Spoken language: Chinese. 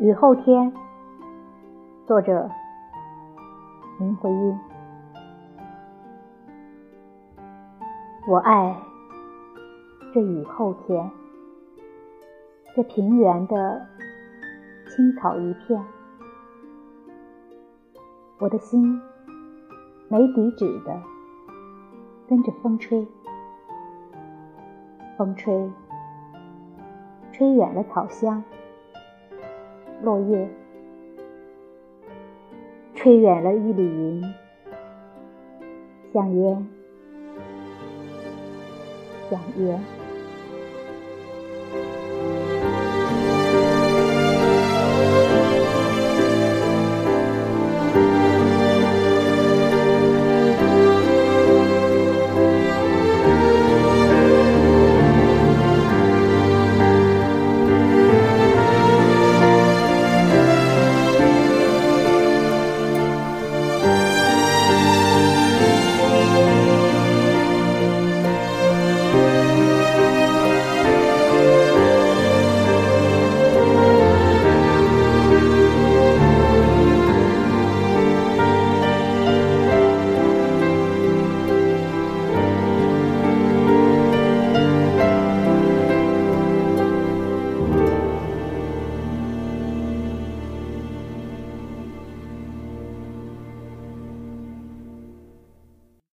雨后天，作者林徽因。我爱这雨后天，这平原的青草一片，我的心没底止的跟着风吹，风吹，吹远了草香。落叶，吹远了一缕云，香烟，像烟。